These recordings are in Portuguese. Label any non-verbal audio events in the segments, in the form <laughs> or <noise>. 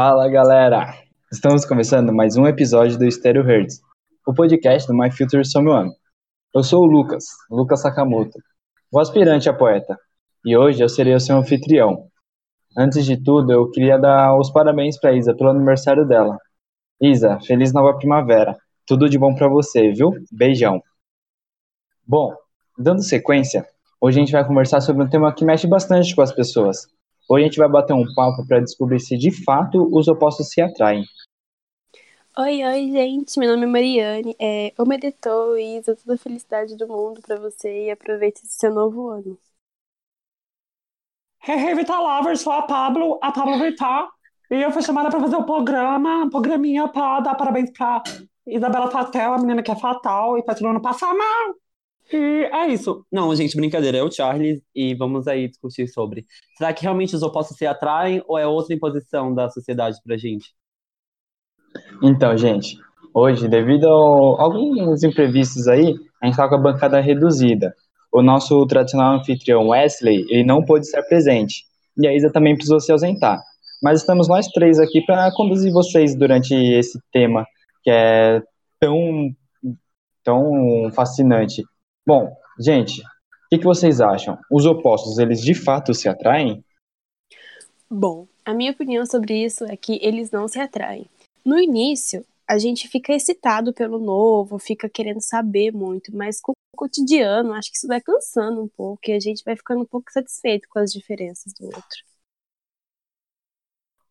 Fala galera! Estamos começando mais um episódio do Stereo Hertz, o podcast do My Future Someone. Eu sou o Lucas, Lucas Sakamoto, o aspirante a poeta, e hoje eu serei o seu anfitrião. Antes de tudo, eu queria dar os parabéns para Isa pelo aniversário dela. Isa, feliz nova primavera. Tudo de bom para você, viu? Beijão. Bom, dando sequência, hoje a gente vai conversar sobre um tema que mexe bastante com as pessoas, Hoje a gente vai bater um papo para descobrir se de fato os opostos se atraem. Oi, oi, gente. Meu nome é Mariane. É, eu meditou e Isa, toda a felicidade do mundo para você e aproveite esse seu novo ano. Hey, hey, Vital Lovers, sou a Pablo, a Pablo Vital. E eu fui chamada para fazer o um programa, um programinha para dar parabéns para Isabela Fatel, a menina que é fatal e faz todo ano passar mal. E é isso. Não, gente, brincadeira. É o Charles e vamos aí discutir sobre. Será que realmente os opostos se atraem ou é outra imposição da sociedade pra gente? Então, gente, hoje, devido a alguns imprevistos aí, a gente tá com a bancada reduzida. O nosso tradicional anfitrião Wesley, ele não pôde estar presente. E a Isa também precisou se ausentar. Mas estamos nós três aqui para conduzir vocês durante esse tema que é tão, tão fascinante Bom, gente, o que, que vocês acham? Os opostos, eles de fato se atraem? Bom, a minha opinião sobre isso é que eles não se atraem. No início, a gente fica excitado pelo novo, fica querendo saber muito, mas com o cotidiano, acho que isso vai cansando um pouco e a gente vai ficando um pouco satisfeito com as diferenças do outro.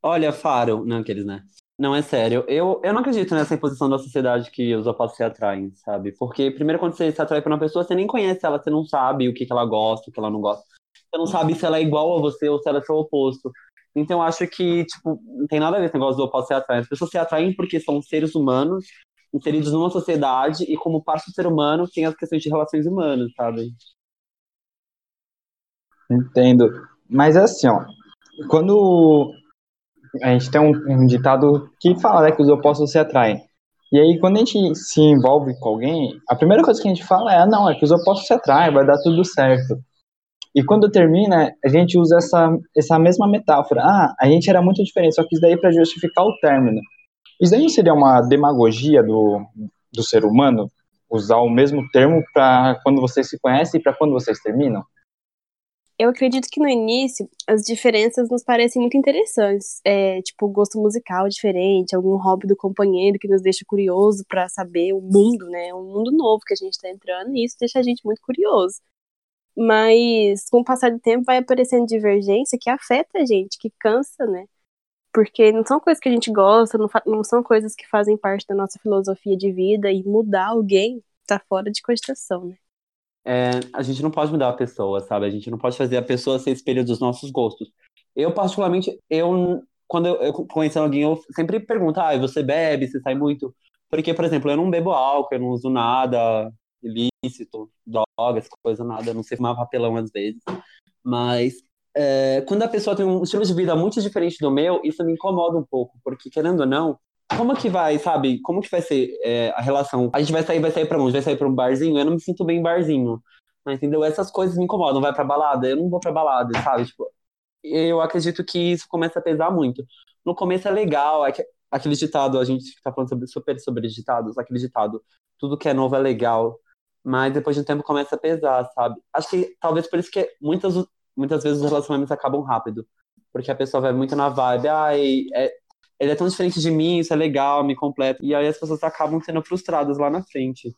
Olha, Faro, não aqueles, né? Não, é sério. Eu, eu não acredito nessa imposição da sociedade que os opostos se atraem, sabe? Porque, primeiro, quando você se atrai por uma pessoa, você nem conhece ela, você não sabe o que, que ela gosta, o que ela não gosta. Você não sabe se ela é igual a você ou se ela é seu oposto. Então, eu acho que, tipo, não tem nada a ver esse negócio do oposto se atrair. As pessoas se atraem porque são seres humanos, inseridos numa sociedade, e como parte do ser humano, tem as questões de relações humanas, sabe? Entendo. Mas é assim, ó. Quando a gente tem um, um, ditado que fala né, que os opostos se atraem. E aí, quando a gente se envolve com alguém, a primeira coisa que a gente fala é: ah, não, é que os opostos se atraem, vai dar tudo certo. E quando termina, a gente usa essa, essa mesma metáfora. Ah, a gente era muito diferente, só que isso daí é para justificar o término. Isso daí não seria uma demagogia do, do ser humano? Usar o mesmo termo para quando vocês se conhecem e para quando vocês terminam? Eu acredito que no início as diferenças nos parecem muito interessantes. É, tipo, gosto musical diferente, algum hobby do companheiro que nos deixa curioso para saber o mundo, né? Um mundo novo que a gente está entrando, e isso deixa a gente muito curioso. Mas com o passar do tempo vai aparecendo divergência que afeta a gente, que cansa, né? Porque não são coisas que a gente gosta, não, não são coisas que fazem parte da nossa filosofia de vida, e mudar alguém tá fora de cogitação, né? É, a gente não pode mudar a pessoa, sabe? A gente não pode fazer a pessoa ser espelho dos nossos gostos. Eu, particularmente, eu quando eu, eu conheço alguém, eu sempre pergunto, ah, você bebe, você sai muito? Porque, por exemplo, eu não bebo álcool, eu não uso nada ilícito, drogas, coisa nada, eu não sei fumar papelão às vezes. Mas é, quando a pessoa tem um estilo de vida muito diferente do meu, isso me incomoda um pouco, porque querendo ou não, como que vai, sabe? Como que vai ser é, a relação? A gente vai sair, vai sair pra onde? Vai sair pra um barzinho? Eu não me sinto bem em barzinho. Entendeu? Essas coisas me incomodam. Vai pra balada? Eu não vou pra balada, sabe? Tipo, eu acredito que isso começa a pesar muito. No começo é legal, é que, aquele ditado, a gente tá falando sobre, super sobre ditados, aquele ditado, tudo que é novo é legal, mas depois de um tempo começa a pesar, sabe? Acho que talvez por isso que muitas, muitas vezes os relacionamentos acabam rápido, porque a pessoa vai muito na vibe, ai, é, ele é tão diferente de mim, isso é legal, me completa. E aí as pessoas acabam sendo frustradas lá na frente.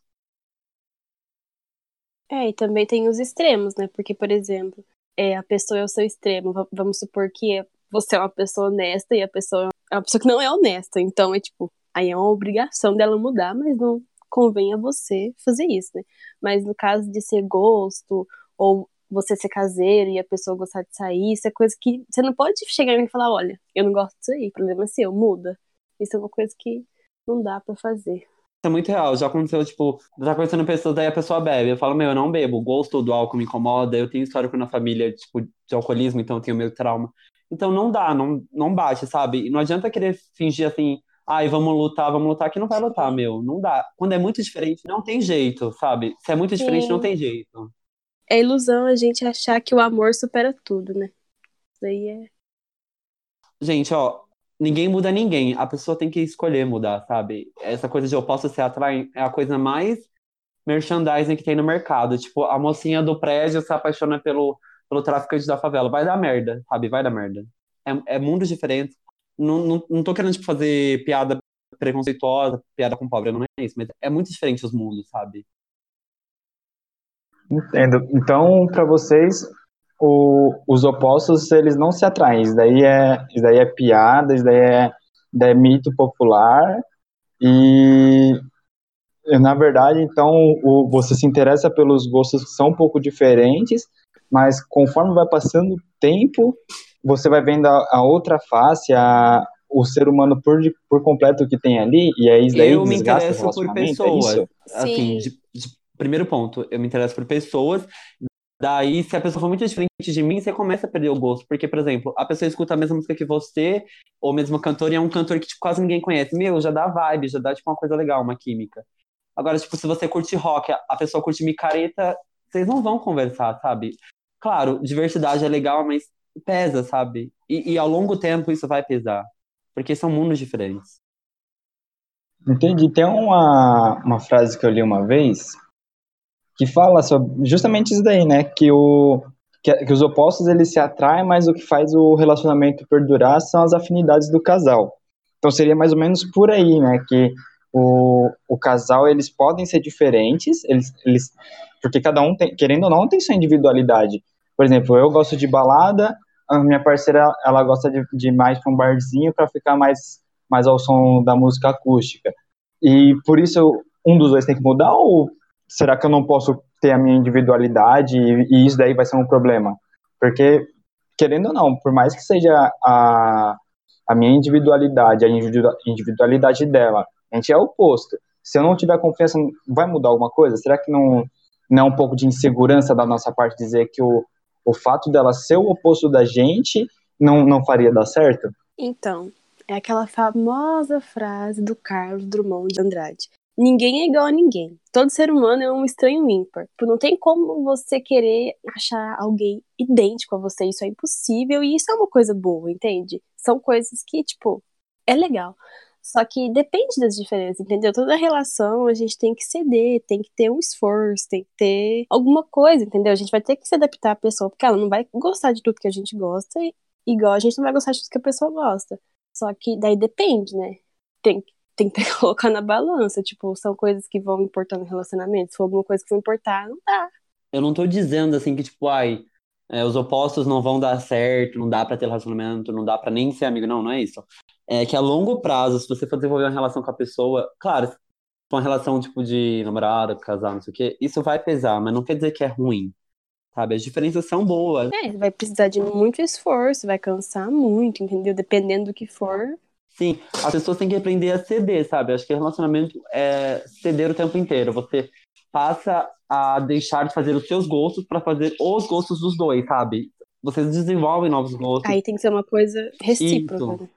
É, e também tem os extremos, né? Porque, por exemplo, é, a pessoa é o seu extremo. Vamos supor que você é uma pessoa honesta e a pessoa é uma pessoa que não é honesta. Então, é tipo, aí é uma obrigação dela mudar, mas não convém a você fazer isso, né? Mas no caso de ser gosto, ou você ser caseiro e a pessoa gostar de sair, isso é coisa que você não pode chegar e falar, olha, eu não gosto disso aí, problema é seu, muda. Isso é uma coisa que não dá para fazer. Isso é muito real, já aconteceu, tipo, tá conhecendo pessoas, daí a pessoa bebe, eu falo, meu, eu não bebo, o gosto do álcool me incomoda, eu tenho histórico na família, tipo, de alcoolismo, então eu tenho meio trauma. Então não dá, não, não bate, sabe? E não adianta querer fingir assim, ai, vamos lutar, vamos lutar, que não vai lutar, meu, não dá. Quando é muito diferente, não tem jeito, sabe? Se é muito diferente, Sim. não tem jeito é ilusão a gente achar que o amor supera tudo, né? Isso aí é. Gente, ó, ninguém muda ninguém. A pessoa tem que escolher mudar, sabe? Essa coisa de eu posso se atrair é a coisa mais merchandising que tem no mercado. Tipo, a mocinha do prédio se apaixona pelo, pelo traficante da favela. Vai dar merda, sabe? Vai dar merda. É, é mundos diferentes. Não, não, não tô querendo tipo, fazer piada preconceituosa, piada com pobre, não é isso, mas é muito diferente os mundos, sabe? Entendo. Então, para vocês, o, os opostos, eles não se atraem. Isso daí é, isso daí é piada, isso daí é, daí é mito popular. E, na verdade, então, o, você se interessa pelos gostos que são um pouco diferentes, mas conforme vai passando o tempo, você vai vendo a, a outra face, a, o ser humano por, por completo que tem ali, e aí isso daí Eu me interesso por é pessoas. É assim, de, de, primeiro ponto, eu me interesso por pessoas. Daí, se a pessoa for muito diferente de mim, você começa a perder o gosto. Porque, por exemplo, a pessoa escuta a mesma música que você, ou mesmo cantor, e é um cantor que tipo, quase ninguém conhece. Meu, já dá vibe, já dá tipo, uma coisa legal, uma química. Agora, tipo, se você curte rock, a pessoa curte micareta, vocês não vão conversar, sabe? Claro, diversidade é legal, mas pesa, sabe? E, e ao longo tempo isso vai pesar. Porque são mundos diferentes. Entendi. Tem uma, uma frase que eu li uma vez que fala sobre justamente isso daí, né? Que, o, que, que, os opostos eles se atraem, mas o que faz o relacionamento perdurar são as afinidades do casal. Então seria mais ou menos por aí, né? Que o, o casal eles podem ser diferentes, eles, eles porque cada um tem, querendo ou não, tem sua individualidade. Por exemplo, eu gosto de balada, a minha parceira ela gosta de, de mais para um barzinho para ficar mais mais ao som da música acústica. E por isso um dos dois tem que mudar ou será que eu não posso ter a minha individualidade e, e isso daí vai ser um problema? Porque querendo ou não, por mais que seja a a minha individualidade, a individualidade dela, a gente é oposto. Se eu não tiver confiança, vai mudar alguma coisa? Será que não, não é um pouco de insegurança da nossa parte dizer que o, o fato dela ser o oposto da gente não, não faria dar certo? Então, é aquela famosa frase do Carlos Drummond de Andrade. Ninguém é igual a ninguém. Todo ser humano é um estranho ímpar. Não tem como você querer achar alguém idêntico a você. Isso é impossível e isso é uma coisa boa, entende? São coisas que, tipo, é legal. Só que depende das diferenças, entendeu? Toda relação a gente tem que ceder, tem que ter um esforço, tem que ter alguma coisa, entendeu? A gente vai ter que se adaptar à pessoa, porque ela não vai gostar de tudo que a gente gosta, igual a gente não vai gostar de tudo que a pessoa gosta. Só que daí depende, né? Tem, tem <laughs> que colocar na balança. Tipo, são coisas que vão importar no relacionamento. Se for alguma coisa que vai importar, não dá. Eu não tô dizendo assim que, tipo, ai, é, os opostos não vão dar certo, não dá para ter relacionamento, não dá para nem ser amigo, não, não é isso. É que a longo prazo, se você for desenvolver uma relação com a pessoa, claro, uma relação tipo de namorado, casal, não sei o quê, isso vai pesar, mas não quer dizer que é ruim, sabe? As diferenças são boas. É, vai precisar de muito esforço, vai cansar muito, entendeu? Dependendo do que for. Sim, as pessoas têm que aprender a ceder, sabe? Acho que relacionamento é ceder o tempo inteiro. Você passa a deixar de fazer os seus gostos para fazer os gostos dos dois, sabe? Vocês desenvolvem novos gostos. Aí tem que ser uma coisa recíproca. Né?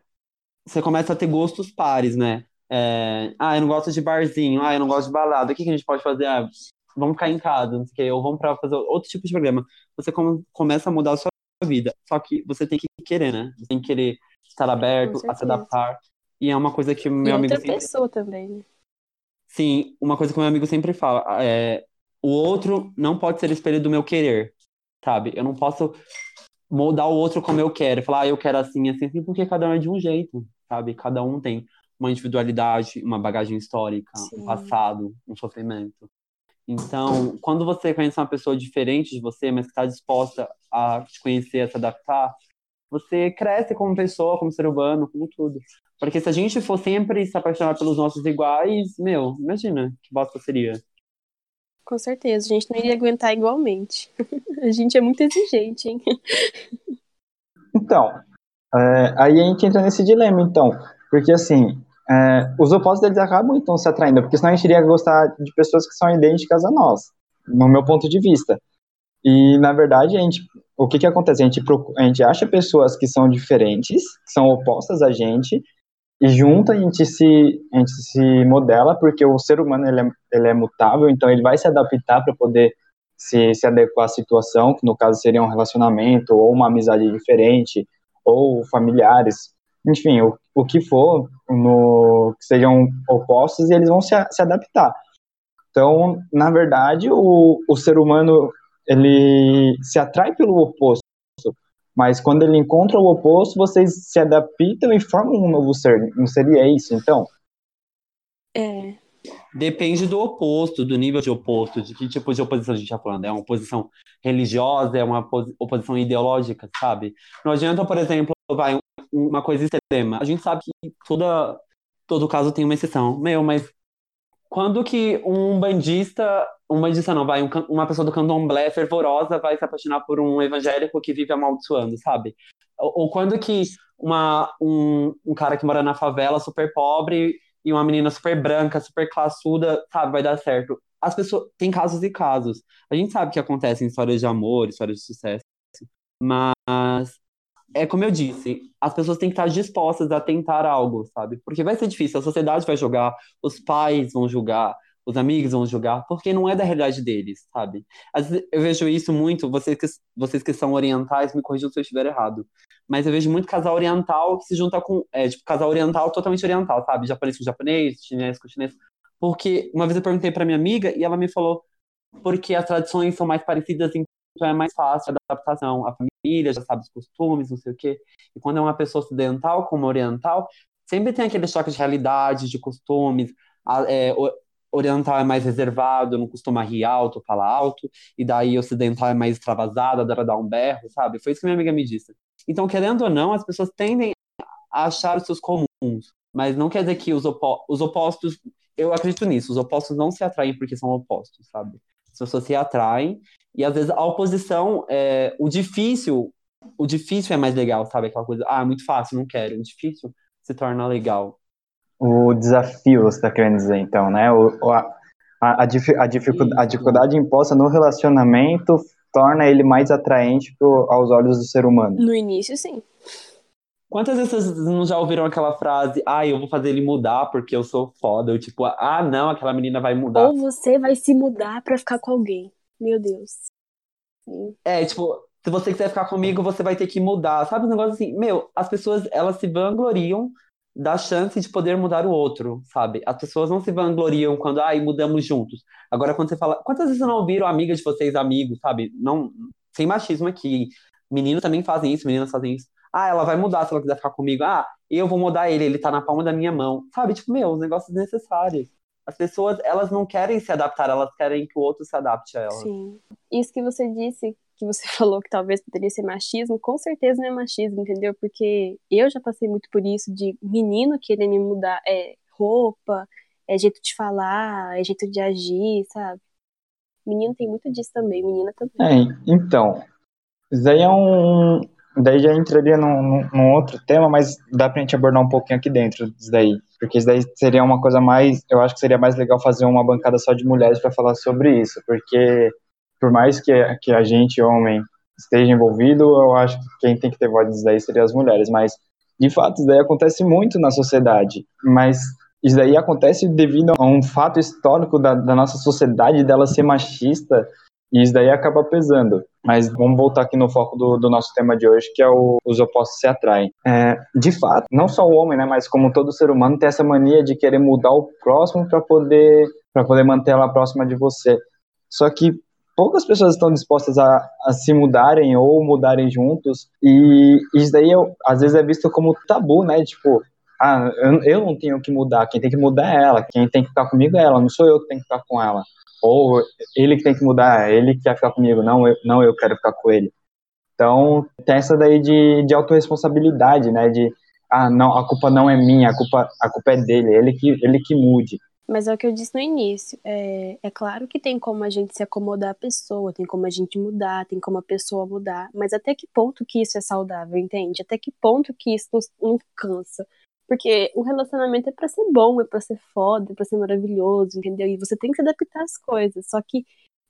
Você começa a ter gostos pares, né? É... ah, eu não gosto de barzinho, ah, eu não gosto de balada. O que, que a gente pode fazer? Ah, vamos ficar em casa, não sei o quê, ou vamos para fazer outro tipo de programa. Você come, começa a mudar a sua vida. Só que você tem que querer, né? Você tem que querer estar aberto, a se adaptar. E é uma coisa que meu e amigo. Outra sempre... pessoa também, né? Sim, uma coisa que meu amigo sempre fala é o outro não pode ser espelho do meu querer, sabe? Eu não posso moldar o outro como eu quero, falar, ah, eu quero assim, assim, assim, porque cada um é de um jeito, sabe? Cada um tem uma individualidade, uma bagagem histórica, Sim. um passado, um sofrimento. Então, quando você conhece uma pessoa diferente de você, mas que está disposta a te conhecer, a se adaptar, você cresce como pessoa, como ser humano, como tudo. Porque se a gente for sempre se apaixonar pelos nossos iguais, meu, imagina que bosta seria. Com certeza, a gente não iria aguentar igualmente. <laughs> a gente é muito exigente, hein? Então, é, aí a gente entra nesse dilema, então. Porque, assim, é, os opostos deles acabam, então, se atraindo. Porque senão a gente iria gostar de pessoas que são idênticas a nós, no meu ponto de vista. E, na verdade, a gente, o que que acontece? A gente, a gente acha pessoas que são diferentes, que são opostas a gente, e junto a gente se a gente se modela porque o ser humano ele é, ele é mutável então ele vai se adaptar para poder se, se adequar à situação que no caso seria um relacionamento ou uma amizade diferente ou familiares enfim o, o que for, no, que sejam opostos, e eles vão se, se adaptar. Então, na verdade, o, o ser humano ele se atrai pelo oposto, mas quando ele encontra o oposto, vocês se adaptam e formam um novo ser. Não seria isso, então? É. Depende do oposto, do nível de oposto, de que tipo de oposição a gente está falando. É uma oposição religiosa, é uma oposição ideológica, sabe? Não adianta, por exemplo, vai uma coisa extrema. A gente sabe que toda, todo caso tem uma exceção. Meu, mas quando que um bandista, um bandista não, vai, um, uma pessoa do candomblé fervorosa vai se apaixonar por um evangélico que vive amaldiçoando, sabe? Ou, ou quando que uma, um, um cara que mora na favela, super pobre, e uma menina super branca, super classuda, sabe, vai dar certo. As pessoas. Tem casos e casos. A gente sabe que acontecem histórias de amor, histórias de sucesso. Mas é como eu disse, as pessoas têm que estar dispostas a tentar algo, sabe? Porque vai ser difícil, a sociedade vai julgar, os pais vão julgar, os amigos vão julgar, porque não é da realidade deles, sabe? Eu vejo isso muito, vocês que, vocês que são orientais, me corrijam se eu estiver errado, mas eu vejo muito casal oriental que se junta com, é, tipo, casal oriental totalmente oriental, sabe? Japonês com japonês, chinês com chinês. Porque uma vez eu perguntei para minha amiga e ela me falou porque as tradições são mais parecidas, então é mais fácil a adaptação. A família já sabe os costumes, não sei o quê. E quando é uma pessoa ocidental, como oriental, sempre tem aquele choque de realidade, de costumes. É, oriental é mais reservado, não costuma rir alto, falar alto, e daí ocidental é mais extravasado, adora dar um berro, sabe? Foi isso que minha amiga me disse. Então, querendo ou não, as pessoas tendem a achar os seus comuns, mas não quer dizer que os, opo os opostos, eu acredito nisso, os opostos não se atraem porque são opostos, sabe? As pessoas se atraem, e às vezes a oposição, é, o difícil, o difícil é mais legal, sabe? Aquela coisa, ah, é muito fácil, não quero, o difícil se torna legal o desafio, você está querendo dizer, então, né? O, a, a, a, dificuldade, a dificuldade imposta no relacionamento torna ele mais atraente pro, aos olhos do ser humano. No início, sim. Quantas vezes vocês não já ouviram aquela frase, ah, eu vou fazer ele mudar porque eu sou foda? Ou tipo, ah, não, aquela menina vai mudar. Ou você vai se mudar para ficar com alguém. Meu Deus. Sim. É, tipo, se você quiser ficar comigo, você vai ter que mudar. Sabe um negócio assim? Meu, as pessoas, elas se vangloriam da chance de poder mudar o outro, sabe? As pessoas não se vangloriam quando, ai, mudamos juntos. Agora, quando você fala, quantas vezes não ouviram amiga de vocês, amigos, sabe? Não, sem machismo aqui. Meninos também fazem isso, meninas fazem isso. Ah, ela vai mudar se ela quiser ficar comigo. Ah, eu vou mudar ele, ele tá na palma da minha mão. Sabe? Tipo, meu, os negócios necessários. As pessoas, elas não querem se adaptar, elas querem que o outro se adapte a elas. Sim. Isso que você disse, que você <laughs> falou que talvez poderia ser machismo, com certeza não é machismo, entendeu? Porque eu já passei muito por isso de menino querer me mudar é, roupa, é jeito de falar, é jeito de agir, sabe? Menino tem muito disso também, menina também. É, então, isso daí é um. Daí já entraria num, num, outro tema, mas dá pra gente abordar um pouquinho aqui dentro disso daí. Porque isso daí seria uma coisa mais. Eu acho que seria mais legal fazer uma bancada só de mulheres para falar sobre isso. Porque por mais que, que a gente, homem, esteja envolvido, eu acho que quem tem que ter voz disso daí seria as mulheres, mas de fato isso daí acontece muito na sociedade, mas isso daí acontece devido a um fato histórico da, da nossa sociedade, dela ser machista, e isso daí acaba pesando. Mas vamos voltar aqui no foco do, do nosso tema de hoje, que é o, os opostos se atraem. É, de fato, não só o homem, né, mas como todo ser humano tem essa mania de querer mudar o próximo para poder para poder manter ela próxima de você. Só que poucas pessoas estão dispostas a, a, se mudarem ou mudarem juntos, e isso daí eu, às vezes é visto como tabu, né? Tipo, ah, eu, eu não tenho que mudar, quem tem que mudar é ela, quem tem que ficar comigo é ela, não sou eu que tenho que ficar com ela. Ou ele que tem que mudar, ele que quer ficar comigo, não eu, não eu quero ficar com ele. Então, tem essa daí de, de autorresponsabilidade, né? De, ah, não, a culpa não é minha, a culpa, a culpa é dele, ele que, ele que mude. Mas é o que eu disse no início. É, é claro que tem como a gente se acomodar à pessoa, tem como a gente mudar, tem como a pessoa mudar. Mas até que ponto que isso é saudável, entende? Até que ponto que isso nos, nos cansa? Porque o relacionamento é para ser bom, é para ser foda, é pra ser maravilhoso, entendeu? E você tem que se adaptar às coisas. Só que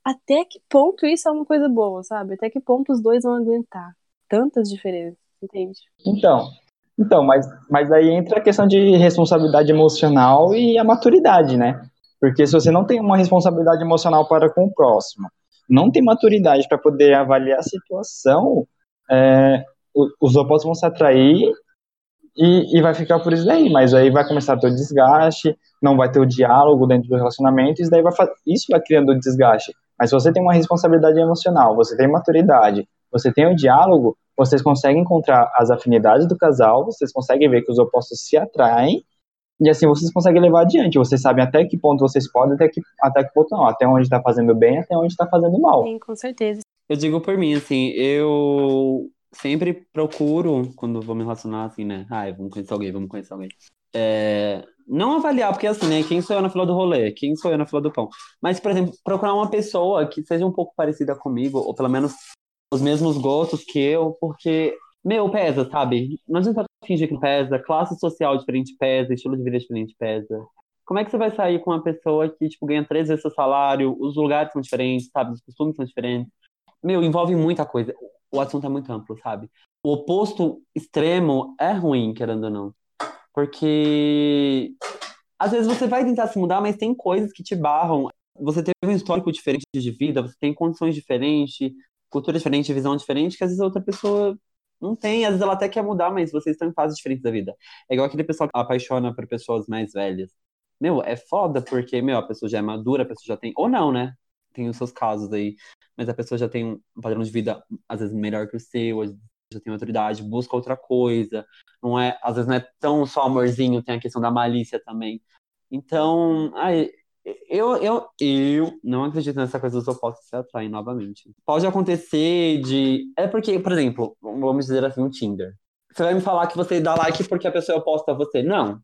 até que ponto isso é uma coisa boa, sabe? Até que ponto os dois vão aguentar tantas diferenças, entende? Então, então, mas, mas aí entra a questão de responsabilidade emocional e a maturidade, né? Porque se você não tem uma responsabilidade emocional para com o próximo, não tem maturidade para poder avaliar a situação, é, os opostos vão se atrair e, e vai ficar por isso daí, mas aí vai começar a ter o desgaste, não vai ter o diálogo dentro do relacionamento, isso daí vai isso vai criando desgaste. Mas se você tem uma responsabilidade emocional, você tem maturidade, você tem o diálogo, vocês conseguem encontrar as afinidades do casal, vocês conseguem ver que os opostos se atraem, e assim vocês conseguem levar adiante. Vocês sabem até que ponto vocês podem, até que, até que ponto não. Até onde está fazendo bem, até onde está fazendo mal. Sim, com certeza. Eu digo por mim, assim, eu sempre procuro, quando vou me relacionar, assim, né? Ai, vamos conhecer alguém, vamos conhecer alguém. É, não avaliar, porque assim, né? Quem sou eu na fila do rolê? Quem sou eu na fila do pão? Mas, por exemplo, procurar uma pessoa que seja um pouco parecida comigo, ou pelo menos os mesmos gostos que eu, porque, meu, pesa, sabe? Não adianta fingir que pesa, classe social diferente pesa, estilo de vida diferente pesa. Como é que você vai sair com uma pessoa que, tipo, ganha três vezes seu salário, os lugares são diferentes, sabe? Os costumes são diferentes. Meu, envolve muita coisa. O assunto é muito amplo, sabe? O oposto extremo é ruim, querendo ou não. Porque às vezes você vai tentar se mudar, mas tem coisas que te barram. Você teve um histórico diferente de vida, você tem condições diferentes, cultura diferente, visão diferente, que às vezes a outra pessoa não tem. Às vezes ela até quer mudar, mas vocês estão em fases diferentes da vida. É igual aquele pessoal que apaixona por pessoas mais velhas. Meu, é foda porque, meu, a pessoa já é madura, a pessoa já tem. Ou não, né? Tem os seus casos aí. Mas a pessoa já tem um padrão de vida, às vezes, melhor que o seu, já tem autoridade, busca outra coisa. Não é, às vezes não é tão só amorzinho, tem a questão da malícia também. Então, ai, eu, eu, eu não acredito nessa coisa dos opostos se atraem novamente. Pode acontecer de. É porque, por exemplo, vamos dizer assim, um Tinder. Você vai me falar que você dá like porque a pessoa é oposta a você. Não.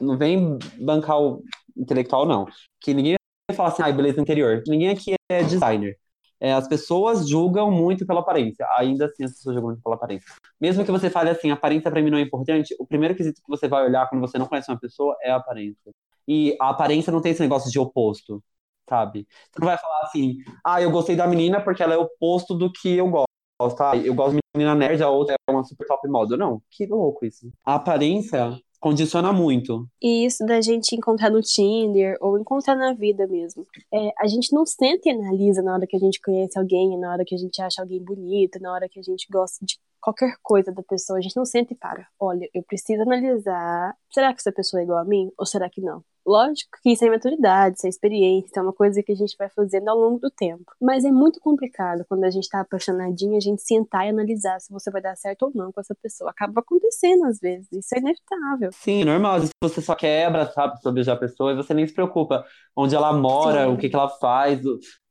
Não vem bancar o intelectual, não. Que ninguém falar assim, ai, beleza interior. Ninguém aqui é designer. É, as pessoas julgam muito pela aparência. Ainda assim, as pessoas julgam muito pela aparência. Mesmo que você fale assim, aparência para mim não é importante, o primeiro quesito que você vai olhar quando você não conhece uma pessoa é a aparência. E a aparência não tem esse negócio de oposto, sabe? Você não vai falar assim, ah, eu gostei da menina porque ela é oposto do que eu gosto, tá? Eu gosto de menina nerd, a outra é uma super top model. Não, que louco isso. A aparência condiciona muito. E isso da gente encontrar no Tinder ou encontrar na vida mesmo. É, a gente não sente e analisa na hora que a gente conhece alguém, na hora que a gente acha alguém bonito, na hora que a gente gosta de qualquer coisa da pessoa. A gente não sente e para. Olha, eu preciso analisar. Será que essa pessoa é igual a mim? Ou será que não? Lógico que isso é maturidade, isso é experiência, é uma coisa que a gente vai fazendo ao longo do tempo. Mas é muito complicado quando a gente tá apaixonadinho, a gente sentar e analisar se você vai dar certo ou não com essa pessoa. Acaba acontecendo às vezes, isso é inevitável. Sim, normal. Às vezes você só quer abraçar sobre a pessoa e você nem se preocupa onde ela mora, Sim. o que, que ela faz,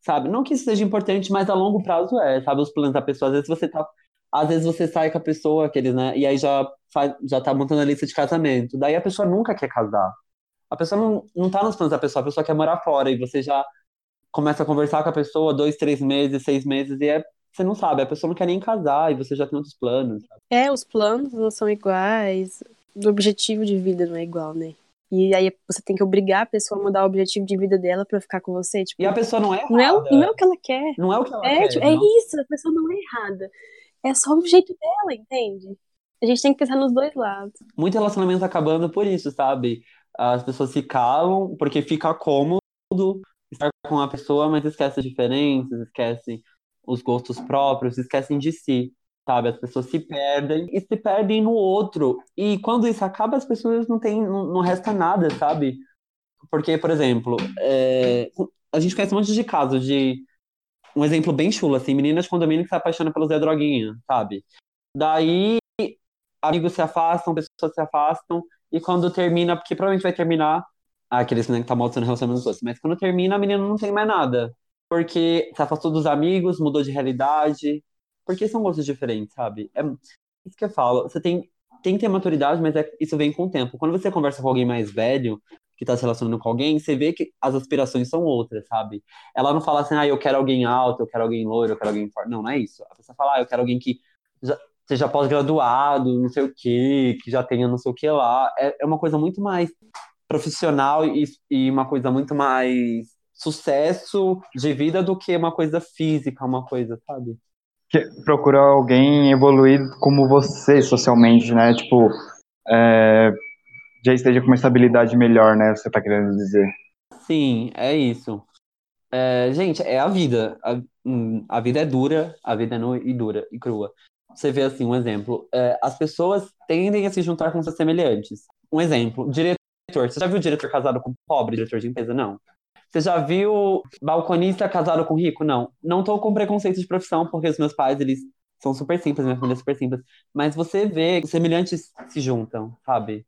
sabe? Não que isso seja importante, mas a longo prazo é, sabe? Os planos da pessoa. Às vezes você tá às vezes você sai com a pessoa, aqueles, né? E aí já, faz, já tá montando a lista de casamento. Daí a pessoa nunca quer casar a pessoa não, não tá nos planos da pessoa, a pessoa quer morar fora e você já começa a conversar com a pessoa dois, três meses, seis meses e é, você não sabe, a pessoa não quer nem casar e você já tem outros planos. Sabe? É, os planos não são iguais, o objetivo de vida não é igual, né? E aí você tem que obrigar a pessoa a mudar o objetivo de vida dela pra ficar com você. Tipo, e a pessoa não é errada. Não é, não é o que ela quer. Não é o que ela é, quer. Tipo, é isso, a pessoa não é errada. É só o jeito dela, entende? A gente tem que pensar nos dois lados. Muito relacionamento acabando por isso, sabe? as pessoas se calam porque fica cômodo estar com a pessoa, mas esquece as diferenças, esquece os gostos próprios, esquecem de si, sabe? As pessoas se perdem e se perdem no outro. E quando isso acaba, as pessoas não têm, não, não resta nada, sabe? Porque, por exemplo, é, a gente conhece um monte de casos de um exemplo bem chulo, assim, meninas de condomínio que se apaixonam pelo Zé Droguinha, sabe? Daí amigos se afastam, pessoas se afastam, e quando termina, porque provavelmente vai terminar, ah, aqueles né, que tá maltratando relacionamento outros, mas quando termina, a menina não tem mais nada. Porque se afastou dos amigos, mudou de realidade. Porque são gostos diferentes, sabe? É isso que eu falo. Você tem, tem que ter maturidade, mas é, isso vem com o tempo. Quando você conversa com alguém mais velho, que tá se relacionando com alguém, você vê que as aspirações são outras, sabe? Ela não fala assim, ah, eu quero alguém alto, eu quero alguém loiro, eu quero alguém forte. Não, não é isso. A pessoa fala, ah, eu quero alguém que já, seja pós-graduado, não sei o quê, que já tenha não sei o que lá. É, é uma coisa muito mais profissional e, e uma coisa muito mais sucesso de vida do que uma coisa física, uma coisa, sabe? Procurar alguém evoluir como você socialmente, né? Tipo, é, já esteja com uma estabilidade melhor, né? Você tá querendo dizer. Sim, é isso. É, gente, é a vida. A, hum, a, vida é dura, a vida é nua e dura e crua. você vê assim, um exemplo. É, as pessoas tendem a se juntar com seus semelhantes. Um exemplo, diretor. Você já viu diretor casado com pobre, diretor de empresa? Não. Você já viu balconista casado com rico? Não. Não tô com preconceito de profissão, porque os meus pais, eles são super simples, minha família é super simples. Mas você vê que semelhantes se juntam, sabe?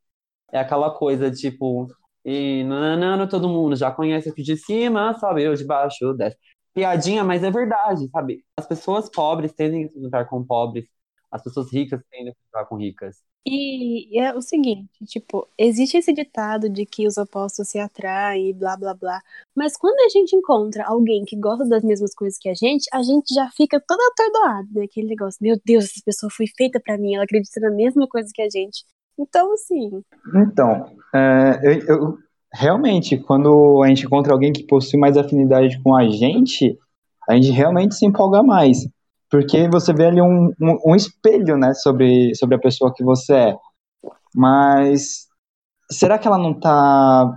É aquela coisa, tipo, e nananana, todo mundo já conhece aqui de cima, sabe? Eu de baixo, desce. Piadinha, mas é verdade, sabe? As pessoas pobres tendem a se juntar com pobres, as pessoas ricas tendem a se juntar com ricas. E é o seguinte, tipo, existe esse ditado de que os opostos se atraem e blá blá blá. Mas quando a gente encontra alguém que gosta das mesmas coisas que a gente, a gente já fica toda atordoada, né? Aquele negócio, meu Deus, essa pessoa foi feita para mim, ela acredita na mesma coisa que a gente. Então, assim. Então, é, eu, eu, realmente, quando a gente encontra alguém que possui mais afinidade com a gente, a gente realmente se empolga mais porque você vê ali um, um, um, espelho, né, sobre, sobre a pessoa que você é. Mas será que ela não tá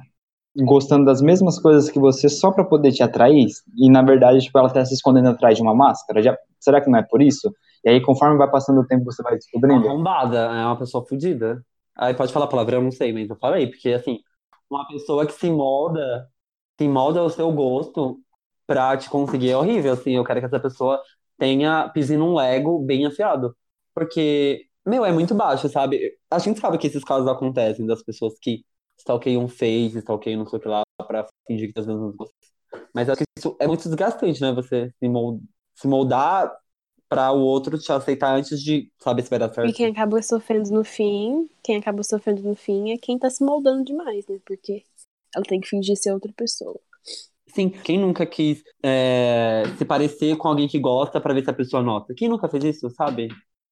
gostando das mesmas coisas que você só para poder te atrair? E na verdade, tipo, ela tá se escondendo atrás de uma máscara? Já, será que não é por isso? E aí, conforme vai passando o tempo, você vai descobrindo? Arrombada, é uma pessoa fodida. Aí pode falar palavra, eu não sei, mas eu falei, porque assim, uma pessoa que se molda, se molda ao seu gosto pra te conseguir é horrível, assim, eu quero que essa pessoa tenha pise num Lego bem afiado. Porque, meu, é muito baixo, sabe? A gente sabe que esses casos acontecem das pessoas que stalkeiam Face, stalkeiam não sei o que lá, pra fingir que tá fazendo coisas. Mas acho que isso é muito desgastante, né? Você se moldar para o outro te aceitar antes de saber se vai dar certo. E quem acaba sofrendo no fim, quem acaba sofrendo no fim é quem tá se moldando demais, né? Porque ela tem que fingir ser outra pessoa. Sim, quem nunca quis é, se parecer com alguém que gosta para ver se a pessoa nota? Quem nunca fez isso, sabe?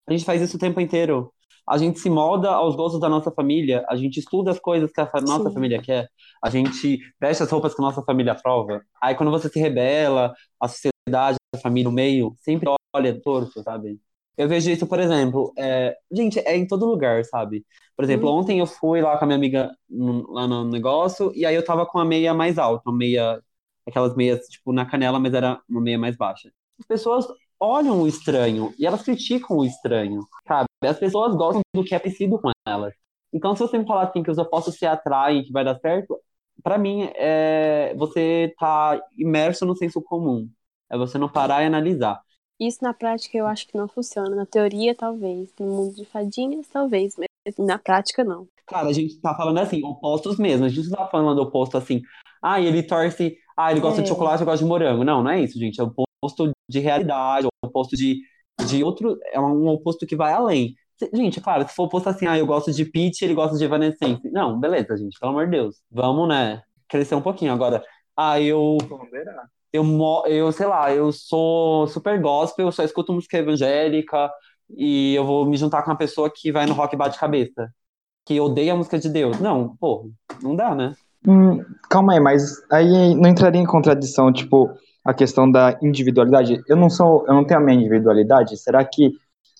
A gente faz isso o tempo inteiro. A gente se molda aos gostos da nossa família, a gente estuda as coisas que a nossa Sim. família quer, a gente veste as roupas que a nossa família aprova. Aí quando você se rebela, a sociedade, a família, o meio, sempre olha torto, sabe? Eu vejo isso, por exemplo, é... gente, é em todo lugar, sabe? Por exemplo, hum. ontem eu fui lá com a minha amiga no, lá no negócio, e aí eu tava com a meia mais alta, uma meia aquelas meias, tipo, na canela, mas era uma meia mais baixa. As pessoas olham o estranho e elas criticam o estranho, sabe? As pessoas gostam do que é parecido com elas. Então, se você me falar assim que os opostos se atraem, que vai dar certo, para mim, é você tá imerso no senso comum. É você não parar e analisar. Isso na prática eu acho que não funciona. Na teoria, talvez. No mundo de fadinhas, talvez. Mas na prática, não. Cara, a gente tá falando assim, opostos mesmo. A gente não tá falando oposto assim. Ah, ele torce ah, ele gosta é. de chocolate, eu gosto de morango. Não, não é isso, gente. É o oposto de realidade, é o oposto de, de outro. É um oposto que vai além. Gente, claro, se for oposto assim, ah, eu gosto de Peach, ele gosta de Evanescence. Não, beleza, gente, pelo amor de Deus. Vamos, né, crescer um pouquinho. Agora, ah, eu. Eu, eu, sei lá, eu sou super gospel, eu só escuto música evangélica e eu vou me juntar com uma pessoa que vai no rock bate-cabeça, que odeia a música de Deus. Não, pô, não dá, né? Hum, calma aí, mas aí não entraria em contradição, tipo, a questão da individualidade? Eu não sou, eu não tenho a minha individualidade. Será que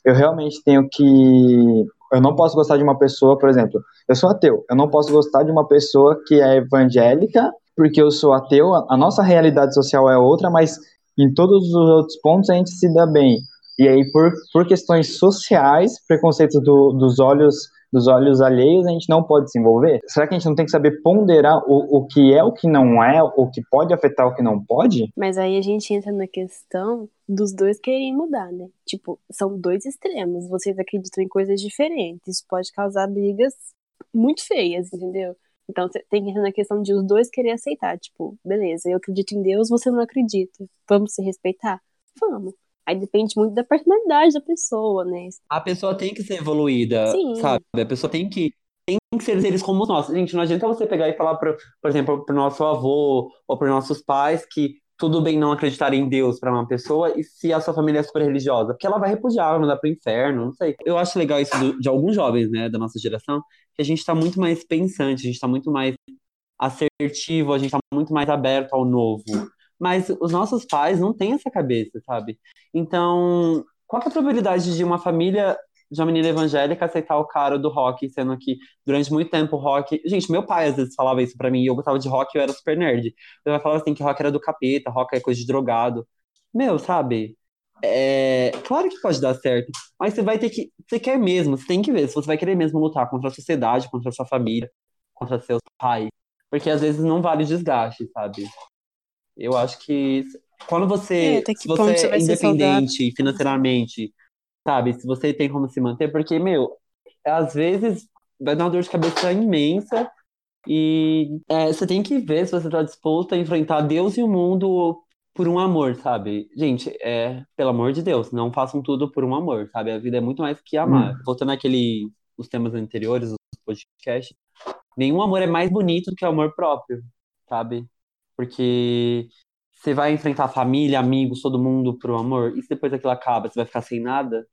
eu realmente tenho que eu não posso gostar de uma pessoa, por exemplo, eu sou ateu, eu não posso gostar de uma pessoa que é evangélica, porque eu sou ateu, a nossa realidade social é outra, mas em todos os outros pontos a gente se dá bem. E aí, por, por questões sociais, preconceitos do, dos olhos dos olhos alheios, a gente não pode se envolver? Será que a gente não tem que saber ponderar o, o que é, o que não é, o que pode afetar, o que não pode? Mas aí a gente entra na questão dos dois querem mudar, né? Tipo, são dois extremos. Vocês acreditam em coisas diferentes. Isso pode causar brigas muito feias, entendeu? Então tem que entrar na questão de os dois querer aceitar. Tipo, beleza, eu acredito em Deus, você não acredita. Vamos se respeitar? Vamos. Aí depende muito da personalidade da pessoa, né? A pessoa tem que ser evoluída, Sim. sabe? A pessoa tem que, tem que ser seres como nós. Gente, não adianta você pegar e falar, pro, por exemplo, pro nosso avô ou para nossos pais que tudo bem não acreditar em Deus para uma pessoa e se a sua família é super religiosa, porque ela vai repudiar, vai mandar pro inferno, não sei. Eu acho legal isso do, de alguns jovens, né, da nossa geração, que a gente tá muito mais pensante, a gente tá muito mais assertivo, a gente tá muito mais aberto ao novo. Mas os nossos pais não têm essa cabeça, sabe? Então, qual é a probabilidade de uma família de uma menina evangélica aceitar o cara do rock, sendo que durante muito tempo o rock. Gente, meu pai às vezes falava isso pra mim, e eu gostava de rock e eu era super nerd. Ele falava assim que rock era do capeta, rock é coisa de drogado. Meu, sabe? É, claro que pode dar certo, mas você vai ter que. Você quer mesmo, você tem que ver se você vai querer mesmo lutar contra a sociedade, contra a sua família, contra seus pais. Porque às vezes não vale o desgaste, sabe? Eu acho que quando você, É, se você você é independente financeiramente, sabe? Se você tem como se manter, porque, meu, às vezes vai dar uma dor de cabeça imensa e é, você tem que ver se você está disposto a enfrentar Deus e o mundo por um amor, sabe? Gente, é, pelo amor de Deus, não façam tudo por um amor, sabe? A vida é muito mais que amar. Voltando àquele, os temas anteriores, os podcasts, nenhum amor é mais bonito do que o amor próprio, sabe? Porque você vai enfrentar família, amigos, todo mundo pro amor, e se depois aquilo acaba, você vai ficar sem nada,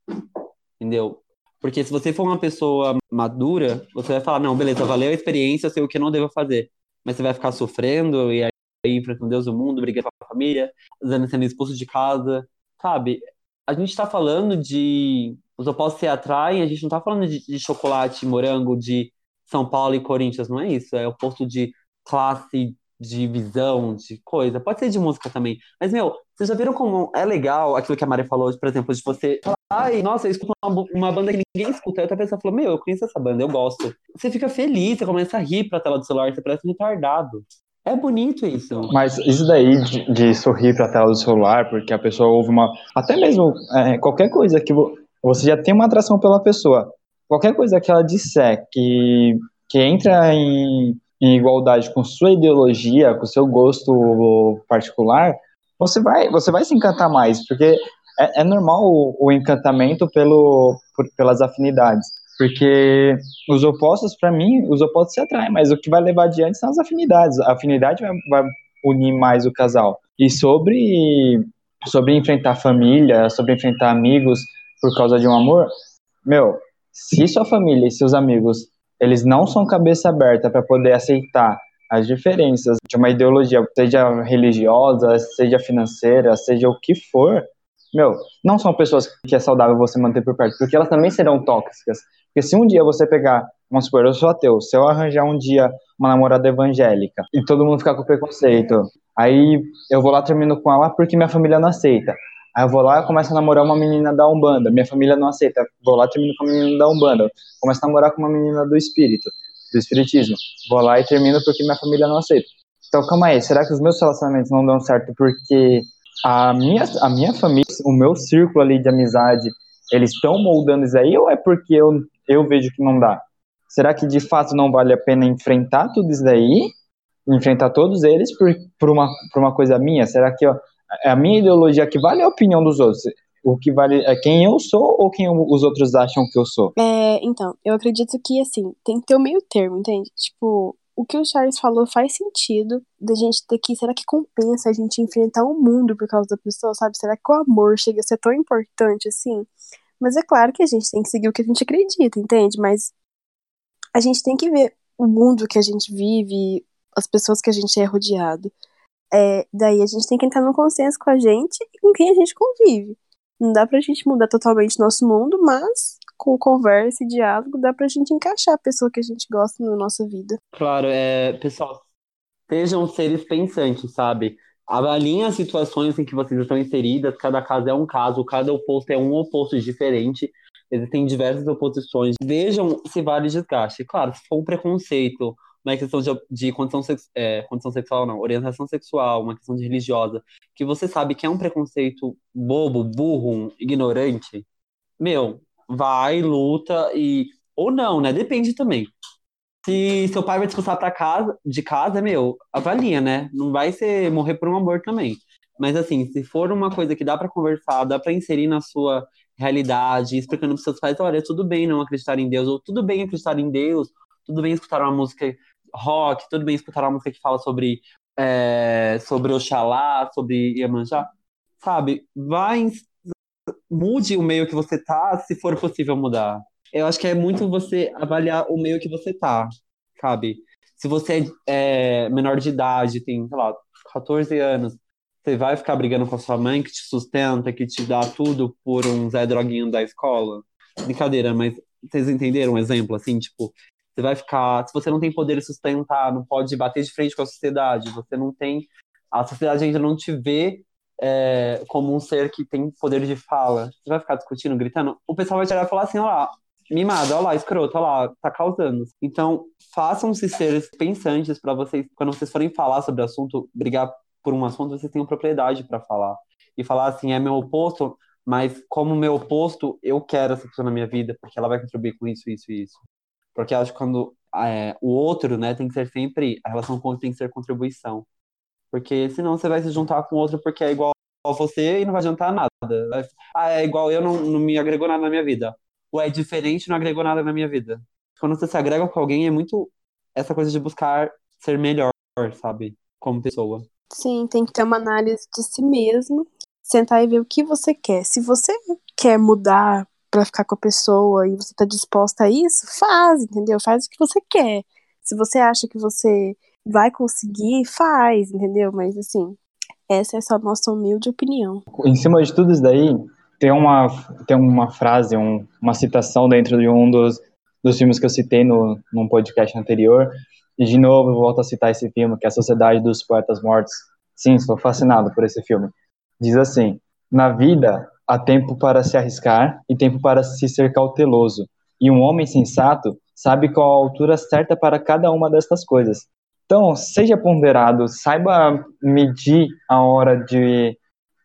entendeu? Porque se você for uma pessoa madura, você vai falar, não, beleza, valeu a experiência, eu sei o que eu não devo fazer. Mas você vai ficar sofrendo e aí enfrentando Deus e o mundo, brigando com a família, vezes sendo expulso de casa, sabe? A gente tá falando de os opostos se atraem, a gente não tá falando de, de chocolate, morango, de São Paulo e Corinthians, não é isso. É oposto de classe, de visão, de coisa. Pode ser de música também. Mas, meu, vocês já viram como é legal aquilo que a Mari falou, por exemplo, de você falar, ai, nossa, eu escuto uma, uma banda que ninguém escuta. Aí outra pessoa falou, meu, eu conheço essa banda, eu gosto. Você fica feliz, você começa a rir pra tela do celular, você parece retardado. É bonito isso. Mas isso daí de, de sorrir para a tela do celular, porque a pessoa ouve uma. Até mesmo é, qualquer coisa que vo- você já tem uma atração pela pessoa. Qualquer coisa que ela disser que, que entra em, em igualdade com sua ideologia, com seu gosto particular, você vai, você vai se encantar mais, porque é, é normal o, o encantamento pelo, por- pelas afinidades. Porque os opostos, para mim, os opostos se atraem, mas o que vai levar adiante são as afinidades. A afinidade vai, vai unir mais o casal. E sobre, sobre enfrentar família, sobre enfrentar amigos por causa de um amor, meu, se sua família e seus amigos, eles não são cabeça aberta para poder aceitar as diferenças de uma ideologia, seja religiosa, seja financeira, seja o que for, meu, não são pessoas que é saudável você manter por perto, porque elas também serão tóxicas. Porque se um dia você pegar, vamos supor, eu sou ateu, se eu arranjar um dia uma namorada evangélica e todo mundo ficar com preconceito, aí eu vou lá termino com ela porque minha família não aceita. Aí eu vou lá e começo a namorar uma menina da Umbanda, minha família não aceita. Vou lá e termino com a menina da Umbanda. Começo a namorar com uma menina do espírito, do espiritismo. Vou lá e termino porque minha família não aceita. Então, calma aí, será que os meus relacionamentos não dão certo porque a minha, a minha família, o meu círculo ali de amizade, eles estão moldando isso aí ou é porque eu, eu vejo que não dá? Será que de fato não vale a pena enfrentar tudo isso daí? Enfrentar todos eles por, por, uma, por uma coisa minha? Será que é a minha ideologia que vale a opinião dos outros? O que vale é quem eu sou ou quem os outros acham que eu sou? É, então, eu acredito que, assim, tem que ter o meio termo, entende? Tipo, o que o Charles falou faz sentido da gente ter que. Será que compensa a gente enfrentar o mundo por causa da pessoa, sabe? Será que o amor chega a ser tão importante assim? Mas é claro que a gente tem que seguir o que a gente acredita, entende? Mas a gente tem que ver o mundo que a gente vive, as pessoas que a gente é rodeado. É, daí a gente tem que entrar num consenso com a gente e com quem a gente convive. Não dá pra gente mudar totalmente nosso mundo, mas com conversa e diálogo dá pra gente encaixar a pessoa que a gente gosta na nossa vida. Claro, é, pessoal, sejam seres pensantes, sabe? Avaliem as situações em que vocês estão inseridas, cada caso é um caso, cada oposto é um oposto diferente, existem diversas oposições. Vejam se vale desgaste. Claro, se for um preconceito, uma questão de, de condição, é, condição sexual, não, orientação sexual, uma questão religiosa, que você sabe que é um preconceito bobo, burro, ignorante, meu, vai, luta e. Ou não, né? Depende também. Se seu pai vai expulsar pra casa, de casa, meu, avalia, né? Não vai ser morrer por um amor também. Mas assim, se for uma coisa que dá pra conversar, dá pra inserir na sua realidade, explicando pros seus pais, olha, tudo bem não acreditar em Deus, ou tudo bem acreditar em Deus, tudo bem escutar uma música rock, tudo bem escutar uma música que fala sobre é, sobre Oxalá, sobre Iemanjá, sabe? Vai, mude o meio que você tá, se for possível mudar. Eu acho que é muito você avaliar o meio que você tá, sabe? Se você é, é menor de idade, tem, sei lá, 14 anos, você vai ficar brigando com a sua mãe que te sustenta, que te dá tudo por um Zé Droguinho da escola? Brincadeira, mas vocês entenderam um exemplo, assim, tipo, você vai ficar, se você não tem poder de sustentar, não pode bater de frente com a sociedade, você não tem, a sociedade ainda não te vê é, como um ser que tem poder de fala, você vai ficar discutindo, gritando, o pessoal vai te olhar e falar assim, olha lá, mimado, olha lá, escroto, olha lá, tá causando. Então, façam-se seres pensantes para vocês, quando vocês forem falar sobre o assunto, brigar por um assunto, vocês tenham propriedade para falar. E falar assim, é meu oposto, mas como meu oposto, eu quero essa pessoa na minha vida, porque ela vai contribuir com isso, isso e isso. Porque acho que quando é, o outro, né, tem que ser sempre, a relação com o outro tem que ser contribuição. Porque senão você vai se juntar com outro porque é igual a você e não vai adiantar nada. Ah, é igual eu, não, não me agregou nada na minha vida. Ou é diferente não agregou nada na minha vida. Quando você se agrega com alguém, é muito essa coisa de buscar ser melhor, sabe? Como pessoa. Sim, tem que ter uma análise de si mesmo, sentar e ver o que você quer. Se você quer mudar para ficar com a pessoa e você tá disposta a isso, faz, entendeu? Faz o que você quer. Se você acha que você vai conseguir, faz, entendeu? Mas assim, essa é só a nossa humilde opinião. Em cima de tudo isso daí, tem uma, tem uma frase, um, uma citação dentro de um dos, dos filmes que eu citei no, num podcast anterior. E de novo, volto a citar esse filme, que é A Sociedade dos Poetas Mortos. Sim, estou fascinado por esse filme. Diz assim: Na vida há tempo para se arriscar e tempo para se ser cauteloso. E um homem sensato sabe qual a altura certa para cada uma destas coisas. Então, seja ponderado, saiba medir a hora de,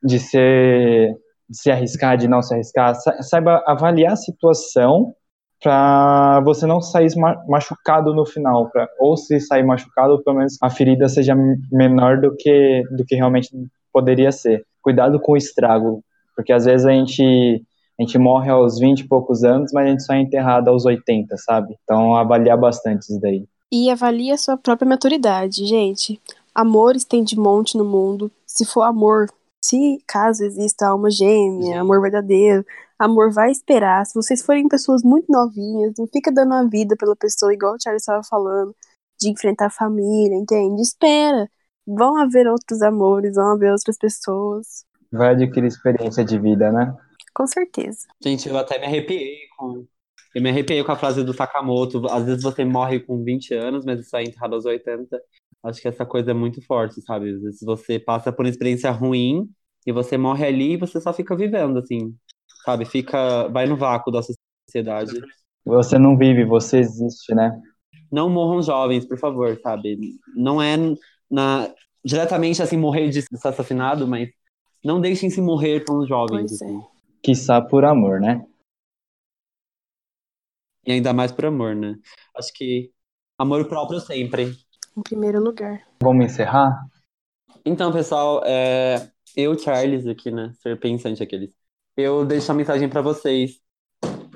de, ser, de se arriscar, de não se arriscar, saiba avaliar a situação para você não sair machucado no final, pra, ou se sair machucado, pelo menos a ferida seja menor do que, do que realmente poderia ser. Cuidado com o estrago, porque às vezes a gente, a gente morre aos 20 e poucos anos, mas a gente só é enterrado aos 80, sabe? Então, avaliar bastante isso daí e avalie a sua própria maturidade, gente. Amores tem de monte no mundo. Se for amor, se caso exista alma gêmea, amor verdadeiro, amor vai esperar. Se vocês forem pessoas muito novinhas, não fica dando a vida pela pessoa, igual o Charles estava falando, de enfrentar a família, entende? Espera. Vão haver outros amores, vão haver outras pessoas. Vai adquirir experiência de vida, né? Com certeza. Gente, eu até me arrepiei com eu me arrepiei com a frase do Sakamoto. Às vezes você morre com 20 anos, mas sai enterrado aos 80. Acho que essa coisa é muito forte, sabe? Às vezes você passa por uma experiência ruim e você morre ali e você só fica vivendo, assim. Sabe? Fica. Vai no vácuo da sociedade. Você não vive, você existe, né? Não morram jovens, por favor, sabe? Não é na, diretamente assim morrer de ser assassinado, mas não deixem se morrer tão jovens. Pois assim. é. Quiçá por amor, né? E ainda mais por amor, né? Acho que amor próprio sempre. Em primeiro lugar. Vamos encerrar? Então, pessoal, é... eu, Charles, aqui, né? Ser pensante aqueles. Eu deixo uma mensagem para vocês.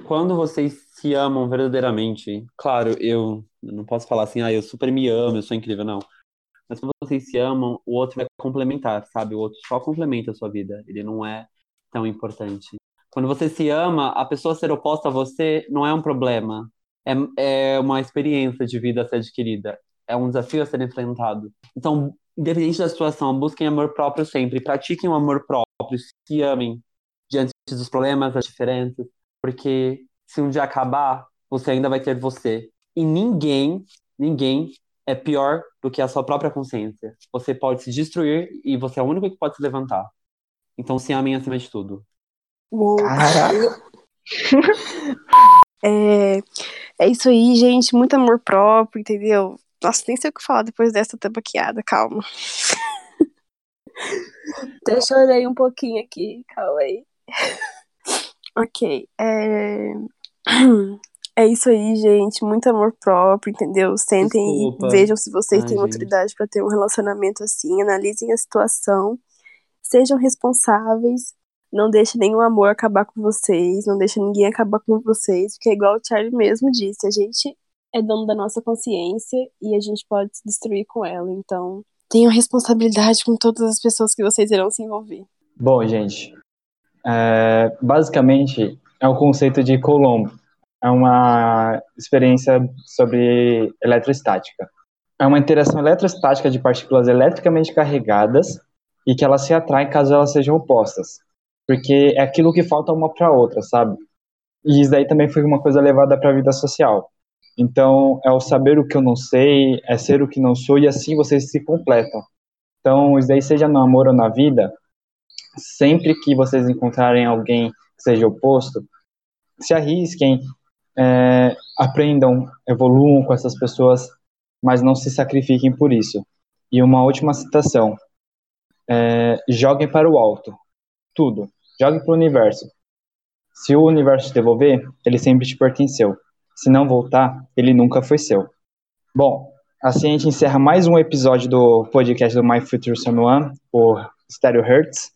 Quando vocês se amam verdadeiramente, claro, eu não posso falar assim, ah, eu super me amo, eu sou incrível, não. Mas quando vocês se amam, o outro vai complementar, sabe? O outro só complementa a sua vida. Ele não é tão importante. Quando você se ama, a pessoa ser oposta a você não é um problema. É, é uma experiência de vida a ser adquirida. É um desafio a ser enfrentado. Então, independente da situação, busquem amor próprio sempre. Pratiquem o amor próprio. Se amem diante dos problemas, das diferenças. Porque se um dia acabar, você ainda vai ter você. E ninguém, ninguém é pior do que a sua própria consciência. Você pode se destruir e você é o único que pode se levantar. Então se amem acima de tudo. <laughs> É, é isso aí, gente. Muito amor próprio, entendeu? Nossa, nem sei o que falar depois dessa tabaqueada, calma. <laughs> Até chorei um pouquinho aqui, calma aí. ok. É... <clears throat> é isso aí, gente. Muito amor próprio, entendeu? Sentem Desculpa. e vejam se vocês Ai, têm autoridade para ter um relacionamento assim. Analisem a situação. Sejam responsáveis não deixe nenhum amor acabar com vocês, não deixe ninguém acabar com vocês, porque é igual o Charlie mesmo disse, a gente é dono da nossa consciência e a gente pode se destruir com ela. Então, tenham responsabilidade com todas as pessoas que vocês irão se envolver. Bom, gente, é, basicamente é o conceito de Colombo. É uma experiência sobre eletrostática. É uma interação eletrostática de partículas eletricamente carregadas e que elas se atraem caso elas sejam opostas porque é aquilo que falta uma para outra, sabe? E isso daí também foi uma coisa levada para a vida social. Então, é o saber o que eu não sei, é ser o que não sou, e assim vocês se completam. Então, isso daí, seja no amor ou na vida, sempre que vocês encontrarem alguém que seja oposto, se arrisquem, é, aprendam, evoluam com essas pessoas, mas não se sacrifiquem por isso. E uma última citação: é, joguem para o alto, tudo, jogue para o universo. Se o universo te devolver, ele sempre te pertenceu. Se não voltar, ele nunca foi seu. Bom, assim a gente encerra mais um episódio do podcast do My Future Someone, por Stereo Hertz.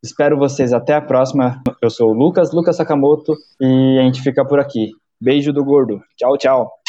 Espero vocês até a próxima. Eu sou o Lucas, Lucas Sakamoto, e a gente fica por aqui. Beijo do gordo. Tchau, tchau.